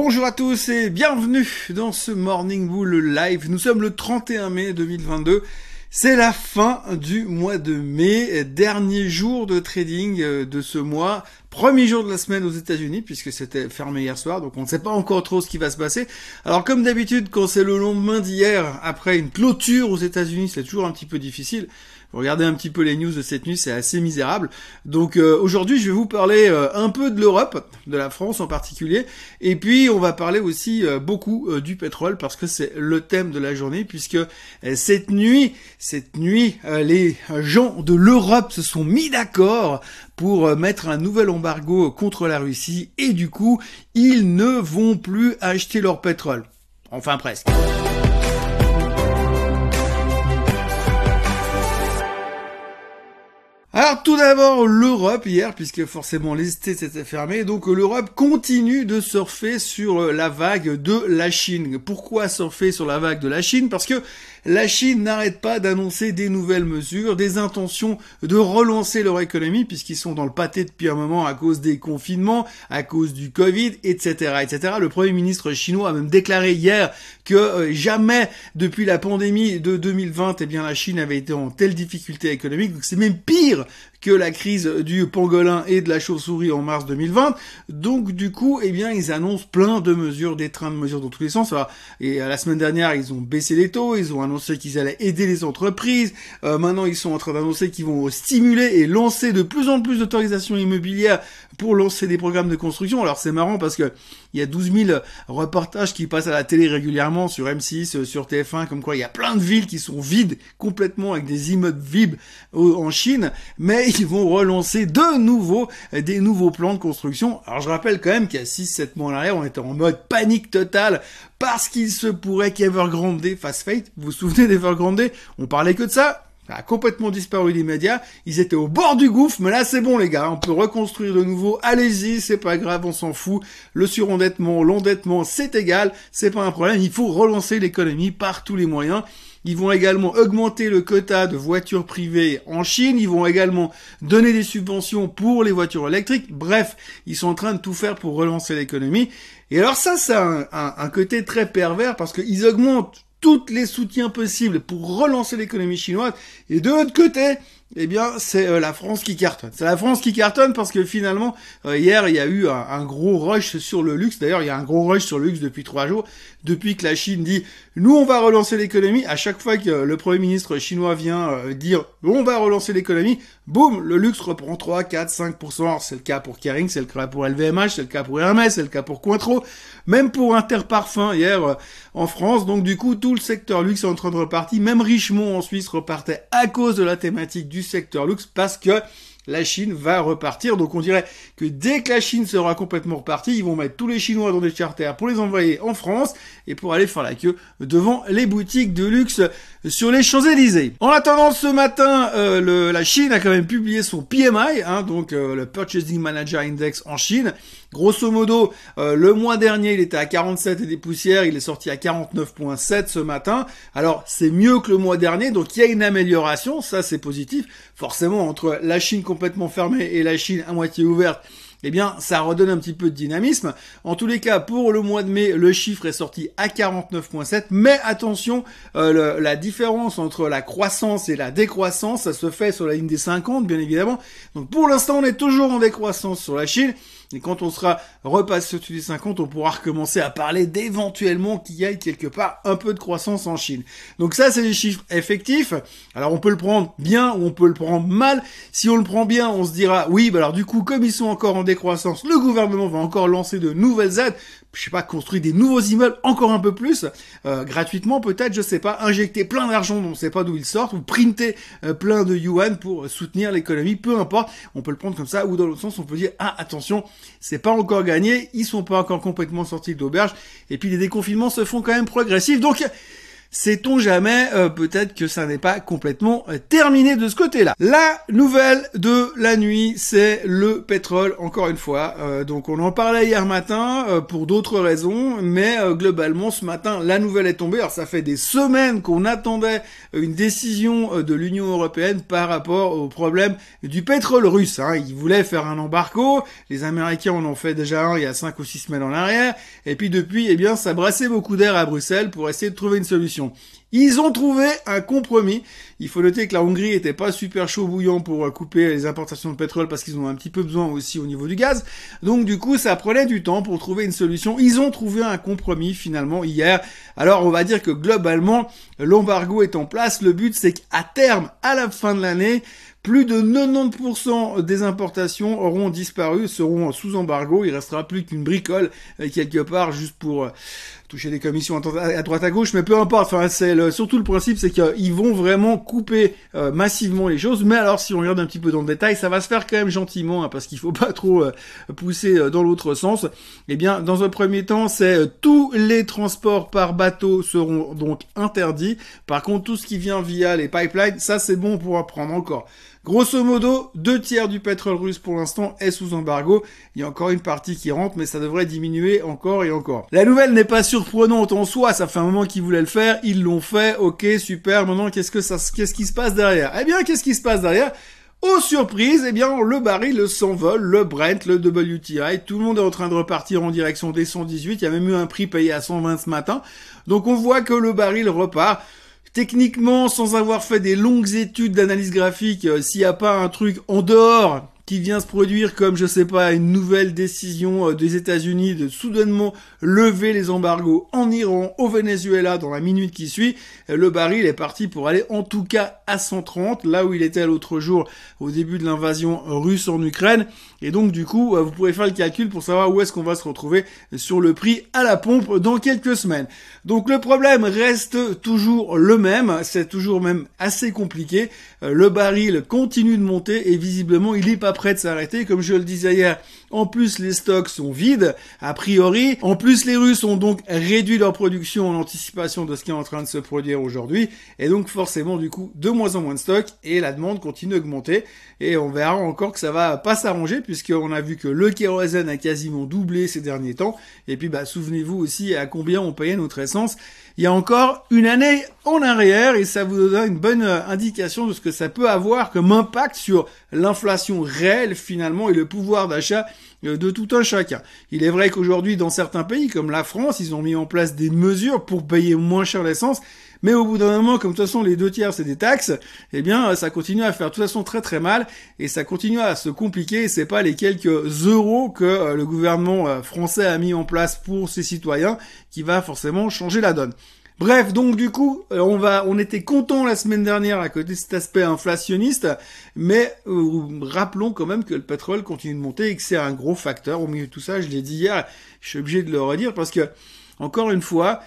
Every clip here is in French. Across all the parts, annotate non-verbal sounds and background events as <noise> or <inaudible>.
Bonjour à tous et bienvenue dans ce Morning Bull Live. Nous sommes le 31 mai 2022. C'est la fin du mois de mai, dernier jour de trading euh, de ce mois, premier jour de la semaine aux États-Unis puisque c'était fermé hier soir, donc on ne sait pas encore trop ce qui va se passer. Alors comme d'habitude, quand c'est le lendemain d'hier, après une clôture aux États-Unis, c'est toujours un petit peu difficile regardez un petit peu les news de cette nuit, c'est assez misérable. Donc euh, aujourd'hui, je vais vous parler euh, un peu de l'Europe, de la France en particulier, et puis on va parler aussi euh, beaucoup du pétrole parce que c'est le thème de la journée, puisque cette nuit, cette nuit, les gens de l'Europe se sont mis d'accord pour mettre un nouvel embargo contre la Russie, et du coup, ils ne vont plus acheter leur pétrole. Enfin presque. Alors tout d'abord l'Europe hier, puisque forcément les États s'étaient fermés, donc l'Europe continue de surfer sur la vague de la Chine. Pourquoi surfer sur la vague de la Chine? Parce que la Chine n'arrête pas d'annoncer des nouvelles mesures, des intentions de relancer leur économie, puisqu'ils sont dans le pâté depuis un moment à cause des confinements, à cause du Covid, etc., etc. Le Premier ministre chinois a même déclaré hier que euh, jamais depuis la pandémie de 2020, eh bien la Chine avait été en telle difficulté économique. Donc c'est même pire que la crise du pangolin et de la chauve-souris en mars 2020. Donc du coup, eh bien, ils annoncent plein de mesures, des trains de mesures dans tous les sens. Et la semaine dernière, ils ont baissé les taux, ils ont annoncé qu'ils allaient aider les entreprises. Euh, maintenant, ils sont en train d'annoncer qu'ils vont stimuler et lancer de plus en plus d'autorisations immobilières pour lancer des programmes de construction. Alors c'est marrant parce que il y a 12 000 reportages qui passent à la télé régulièrement sur M6, euh, sur TF1, comme quoi il y a plein de villes qui sont vides complètement avec des immeubles vides en Chine, mais ils vont relancer de nouveau euh, des nouveaux plans de construction. Alors je rappelle quand même qu'il y a 6-7 mois en arrière, on était en mode panique totale parce qu'il se pourrait qu'Evergrande fasse fate. Vous vous souvenez d'Evergrande On parlait que de ça ça a complètement disparu des médias. Ils étaient au bord du gouffre, mais là c'est bon les gars, on peut reconstruire de nouveau. Allez-y, c'est pas grave, on s'en fout. Le surendettement, l'endettement, c'est égal, c'est pas un problème. Il faut relancer l'économie par tous les moyens. Ils vont également augmenter le quota de voitures privées en Chine. Ils vont également donner des subventions pour les voitures électriques. Bref, ils sont en train de tout faire pour relancer l'économie. Et alors ça, c'est un, un côté très pervers parce qu'ils augmentent tous les soutiens possibles pour relancer l'économie chinoise. Et de l'autre côté, eh bien, c'est euh, la France qui cartonne. C'est la France qui cartonne parce que finalement, euh, hier, il y a eu un, gros rush sur le luxe. D'ailleurs, il y a un gros rush sur le luxe depuis trois jours. Depuis que la Chine dit, nous, on va relancer l'économie. À chaque fois que le Premier ministre chinois vient euh, dire, on va relancer l'économie, boum, le luxe reprend 3, 4, 5%. C'est le cas pour Kering, c'est le cas pour LVMH, c'est le cas pour Hermès, c'est le cas pour Cointreau, même pour Interparfum hier en France. Donc du coup, tout le secteur luxe est en train de repartir. Même Richemont en Suisse repartait à cause de la thématique du secteur luxe parce que la Chine va repartir. Donc on dirait que dès que la Chine sera complètement repartie, ils vont mettre tous les Chinois dans des charters pour les envoyer en France et pour aller faire la queue devant les boutiques de luxe sur les Champs-Élysées. En attendant, ce matin, euh, la Chine a quand même publié son PMI, hein, donc euh, le Purchasing Manager Index en Chine. Grosso modo, euh, le mois dernier, il était à 47 et des poussières, il est sorti à 49.7 ce matin. Alors, c'est mieux que le mois dernier, donc il y a une amélioration, ça c'est positif. Forcément, entre la Chine et la Chine à moitié ouverte, eh bien, ça redonne un petit peu de dynamisme. En tous les cas, pour le mois de mai, le chiffre est sorti à 49.7. Mais attention, euh, la différence entre la croissance et la décroissance, ça se fait sur la ligne des 50, bien évidemment. Donc pour l'instant, on est toujours en décroissance sur la Chine. Et quand on sera repassé au-dessus des 50, on pourra recommencer à parler d'éventuellement qu'il y ait quelque part un peu de croissance en Chine. Donc ça, c'est les chiffres effectifs. Alors on peut le prendre bien ou on peut le prendre mal. Si on le prend bien, on se dira, oui, bah alors du coup, comme ils sont encore en décroissance, le gouvernement va encore lancer de nouvelles aides je sais pas, construire des nouveaux immeubles encore un peu plus, euh, gratuitement peut-être, je sais pas, injecter plein d'argent dont on sait pas d'où il sort, ou printer euh, plein de yuan pour soutenir l'économie, peu importe, on peut le prendre comme ça, ou dans l'autre sens, on peut dire, ah attention, c'est pas encore gagné, ils sont pas encore complètement sortis de l'auberge, et puis les déconfinements se font quand même progressifs, donc Sait-on jamais, euh, peut-être que ça n'est pas complètement euh, terminé de ce côté-là. La nouvelle de la nuit, c'est le pétrole, encore une fois. Euh, donc on en parlait hier matin pour d'autres raisons, mais globalement ce matin, la nouvelle est tombée. Alors ça fait des semaines qu'on attendait une décision de l'Union européenne par rapport au problème du pétrole russe. Hein. Ils voulaient faire un embargo, les Américains en ont fait déjà un il y a 5 ou 6 semaines en arrière, et puis depuis, eh bien, ça brassait beaucoup d'air à Bruxelles pour essayer de trouver une solution. Ils ont trouvé un compromis. Il faut noter que la Hongrie était pas super chaud bouillant pour euh, couper les importations de pétrole parce qu'ils ont un petit peu besoin aussi au niveau du gaz. Donc du coup, ça prenait du temps pour trouver une solution. Ils ont trouvé un compromis finalement hier. Alors on va dire que globalement, l'embargo est en place. Le but c'est qu'à terme, à la fin de l'année, plus de 90% des importations auront disparu, seront sous embargo. Il restera plus qu'une bricole euh, quelque part juste pour euh, toucher des commissions à droite à gauche, mais peu importe. Enfin, c'est surtout le principe, c'est qu'ils vont vraiment couper euh, massivement les choses. Mais alors, si on regarde un petit peu dans le détail, ça va se faire quand même gentiment, hein, parce qu'il faut <laughs> pas trop pousser dans l'autre sens. Eh bien, dans un premier temps, c'est tous les transports par bateau seront donc interdits. Par contre, tout ce qui vient via les pipelines, ça c'est bon pour apprendre encore. Grosso modo, deux tiers du pétrole russe pour l'instant est sous embargo. Il y a encore une partie qui rentre, mais ça devrait diminuer encore et encore. La nouvelle n'est pas surprenante en soi, ça fait un moment qu'ils voulaient le faire, ils l'ont fait, ok, super, maintenant qu'est-ce que ça, qu'est-ce qui se passe derrière? Eh bien, qu'est-ce qui se passe derrière? Aux surprises, eh bien, le baril s'envole, le Brent, le WTI, tout le monde est en train de repartir en direction des 118, il y a même eu un prix payé à 120 ce matin. Donc on voit que le baril repart. Techniquement, sans avoir fait des longues études d'analyse graphique, euh, s'il n'y a pas un truc en dehors qui vient se produire comme, je sais pas, une nouvelle décision euh, des États-Unis de soudainement lever les embargos en Iran, au Venezuela dans la minute qui suit, euh, le baril est parti pour aller en tout cas à 130, là où il était l'autre jour au début de l'invasion russe en Ukraine. Et donc du coup, euh, vous pouvez faire le calcul pour savoir où est-ce qu'on va se retrouver sur le prix à la pompe dans quelques semaines. Donc le problème reste toujours le même, c'est toujours même assez compliqué. Le baril continue de monter et visiblement il est pas prêt de s'arrêter. Comme je le disais hier, en plus les stocks sont vides, a priori. En plus les Russes ont donc réduit leur production en anticipation de ce qui est en train de se produire aujourd'hui. Et donc forcément du coup de moins en moins de stocks et la demande continue d'augmenter. Et on verra encore que ça va pas s'arranger puisqu'on a vu que le kérosène a quasiment doublé ces derniers temps. Et puis bah souvenez-vous aussi à combien on payait notre essence il y a encore une année en arrière et ça vous donne une bonne indication de ce que ça peut avoir comme impact sur l'inflation réelle finalement et le pouvoir d'achat euh, de tout un chacun. Il est vrai qu'aujourd'hui dans certains pays comme la France, ils ont mis en place des mesures pour payer moins cher l'essence mais au bout d'un moment, comme de toute façon les deux tiers c'est des taxes, eh bien ça continue à faire de toute façon très très mal et ça continue à se compliquer. C'est pas les quelques euros que euh, le gouvernement euh, français a mis en place pour ses citoyens qui va forcément changer la donne. Bref, donc du coup, euh, on était content la semaine dernière à côté de cet aspect inflationniste, mais rappelons quand même que le pétrole continue de monter et que c'est un gros facteur au milieu de tout ça. Je l'ai dit hier, je suis obligé de le redire parce que encore une fois,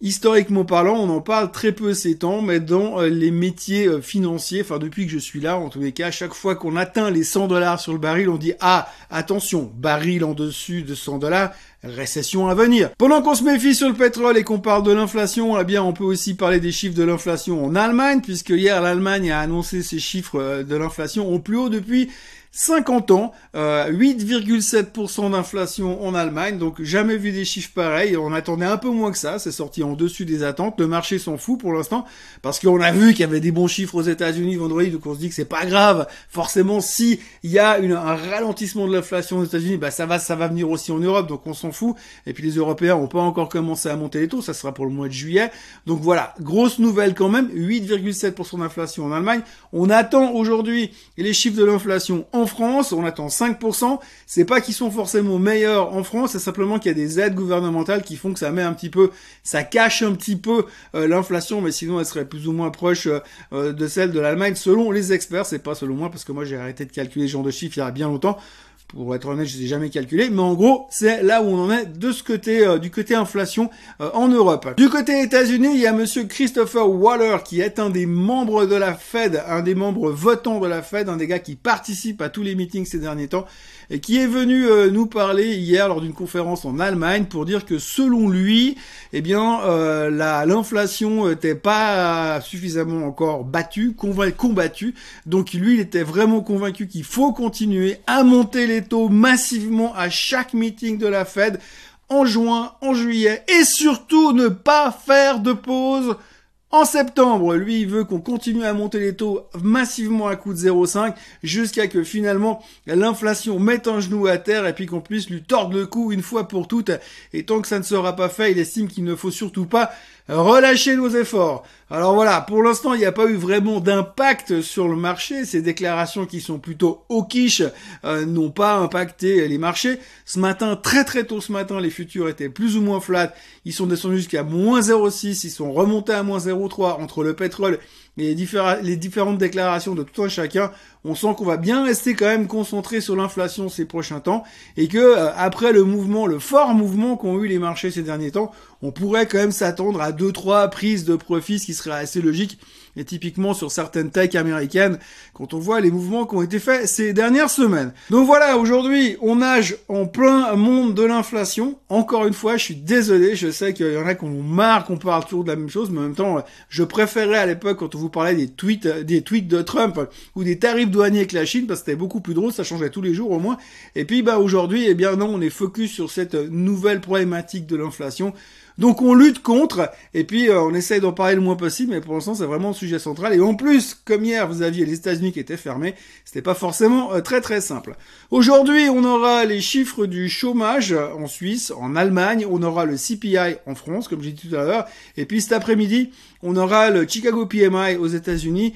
Historiquement parlant, on en parle très peu ces temps, mais dans euh, les métiers euh, financiers, enfin depuis que je suis là, en tous les cas, chaque fois qu'on atteint les 100 dollars sur le baril, on dit ah attention, baril en dessus de 100 dollars, récession à venir. Pendant qu'on se méfie sur le pétrole et qu'on parle de l'inflation, eh bien on peut aussi parler des chiffres de l'inflation en Allemagne, puisque hier l'Allemagne a annoncé ses chiffres euh, de l'inflation au plus haut depuis 50 ans, 8,7% euh, d'inflation en Allemagne, donc jamais vu des chiffres pareils. On attendait un peu moins que ça, c'est sorti en dessus des attentes. Le marché s'en fout pour l'instant parce qu'on a vu qu'il y avait des bons chiffres aux États-Unis vendredi, donc on se dit que c'est pas grave. Forcément, si il y a un ralentissement de l'inflation aux États-Unis, bah ça va, ça va venir aussi en Europe, donc on s'en fout. Et puis les Européens ont pas encore commencé à monter les taux, ça sera pour le mois de juillet. Donc voilà, grosse nouvelle quand même, 8,7% d'inflation en Allemagne. On attend aujourd'hui les chiffres de l'inflation en France, on attend 5%. C'est pas qu'ils sont forcément meilleurs en France, c'est simplement qu'il y a des aides gouvernementales qui font que ça met un petit peu, ça cache un petit peu euh, l'inflation, mais sinon elle serait plus ou moins proche euh, euh, de celle de l'Allemagne selon les experts. C'est pas selon moi parce que moi j'ai arrêté de calculer ce genre de chiffres il y a bien longtemps. Pour être honnête, je ne ai jamais calculé, mais en gros, c'est là où on en est de ce côté, euh, du côté inflation euh, en Europe. Du côté États-Unis, il y a Monsieur Christopher Waller qui est un des membres de la Fed, un des membres votants de la Fed, un des gars qui participe à tous les meetings ces derniers temps, et qui est venu euh, nous parler hier lors d'une conférence en Allemagne pour dire que selon lui, eh bien, l'inflation n'était pas suffisamment encore battue, combattue, donc lui, il était vraiment convaincu qu'il faut continuer à monter les massivement à chaque meeting de la Fed en juin, en juillet, et surtout ne pas faire de pause en septembre, lui, il veut qu'on continue à monter les taux massivement à coup de 0,5 jusqu'à que finalement l'inflation mette un genou à terre et puis qu'on puisse lui tordre le cou une fois pour toutes. Et tant que ça ne sera pas fait, il estime qu'il ne faut surtout pas relâcher nos efforts. Alors voilà, pour l'instant, il n'y a pas eu vraiment d'impact sur le marché. Ces déclarations qui sont plutôt hawkish euh, n'ont pas impacté les marchés. Ce matin, très très tôt ce matin, les futurs étaient plus ou moins flat. Ils sont descendus jusqu'à moins 0,6, ils sont remontés à moins 0,3 entre le pétrole et les, différentes déclarations de tout un chacun, on sent qu'on va bien rester quand même concentré sur l'inflation ces prochains temps et que euh, après le mouvement, le fort mouvement qu'ont eu les marchés ces derniers temps, on pourrait quand même s'attendre à deux trois prises de profit, ce qui serait assez logique. Et typiquement sur certaines techs américaines, quand on voit les mouvements qui ont été faits ces dernières semaines. Donc voilà, aujourd'hui, on nage en plein monde de l'inflation. Encore une fois, je suis désolé, je sais qu'il y en a qui ont marre qu'on parle toujours de la même chose, mais en même temps, je préférais à l'époque quand on vous parlait des tweets, des tweets de Trump ou des tarifs douaniers avec la Chine, parce que c'était beaucoup plus drôle, ça changeait tous les jours au moins. Et puis, bah, aujourd'hui, eh bien non, on est focus sur cette nouvelle problématique de l'inflation. Donc on lutte contre, et puis euh, on essaye d'en parler le moins possible, mais pour l'instant c'est vraiment un sujet central. Et en plus, comme hier vous aviez les États-Unis qui étaient fermés, c'était pas forcément euh, très très simple. Aujourd'hui, on aura les chiffres du chômage en Suisse, en Allemagne, on aura le CPI en France, comme j'ai dit tout à l'heure, et puis cet après-midi, on aura le Chicago PMI aux États-Unis.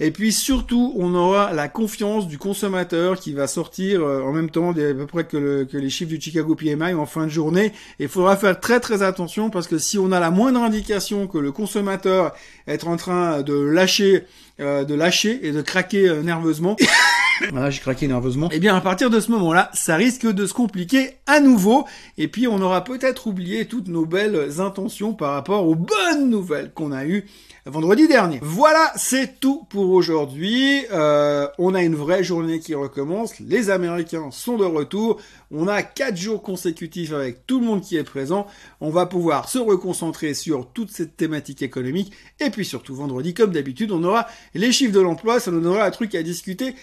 Et puis surtout, on aura la confiance du consommateur qui va sortir euh, en même temps à peu près que, les chiffres du Chicago PMI en fin de journée. Et il faudra faire très très attention parce que si on a la moindre indication que le consommateur est en train de lâcher, euh, de lâcher et de craquer euh, nerveusement. Voilà, j'ai craqué nerveusement. Eh bien, à partir de ce moment-là, ça risque de se compliquer à nouveau. Et puis, on aura peut-être oublié toutes nos belles intentions par rapport aux bonnes nouvelles qu'on a eues vendredi dernier. Voilà, c'est tout pour aujourd'hui. Euh, on a une vraie journée qui recommence. Les Américains sont de retour. On a quatre jours consécutifs avec tout le monde qui est présent. On va pouvoir se reconcentrer sur toute cette thématique économique. Et puis surtout vendredi, comme d'habitude, on aura les chiffres de l'emploi. Ça nous donnera un truc à discuter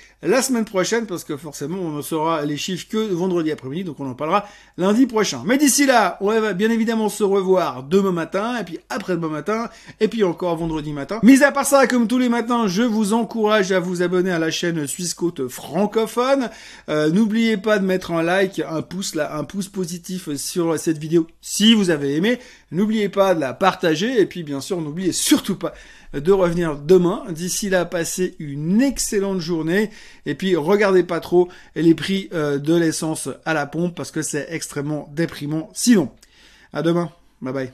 prochaine parce que forcément, on ne saura les chiffres que vendredi après-midi. Donc on en parlera lundi prochain. Mais d'ici là, on va bien évidemment se revoir demain matin et puis après-demain matin et puis encore vendredi vendredi matin. Mis à part ça, comme tous les matins, je vous encourage à vous abonner à la chaîne Suisse Côte francophone. Euh, n'oubliez pas de mettre un like, un pouce là, un pouce positif sur cette vidéo si vous avez aimé. N'oubliez pas de la partager et puis bien sûr, n'oubliez surtout pas de revenir demain. D'ici là, passez une excellente journée et puis regardez pas trop les prix euh, de l'essence à la pompe parce que c'est extrêmement déprimant sinon. À demain. Bye bye.